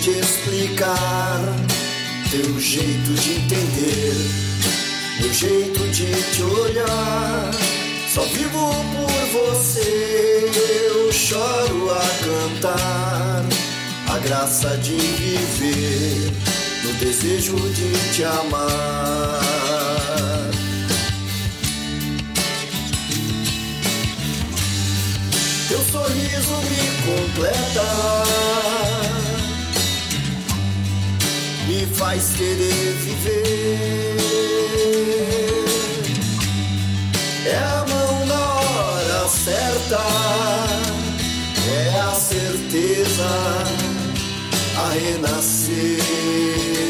de explicar teu jeito de entender, meu jeito de te olhar. Só vivo por você, eu choro a cantar a graça de viver no desejo de te amar. Teu sorriso me completa, me faz querer viver. É a mão na hora certa, é a certeza a renascer.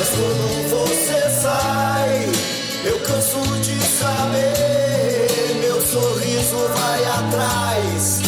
Mas quando você sai, eu canso de saber. Meu sorriso vai atrás,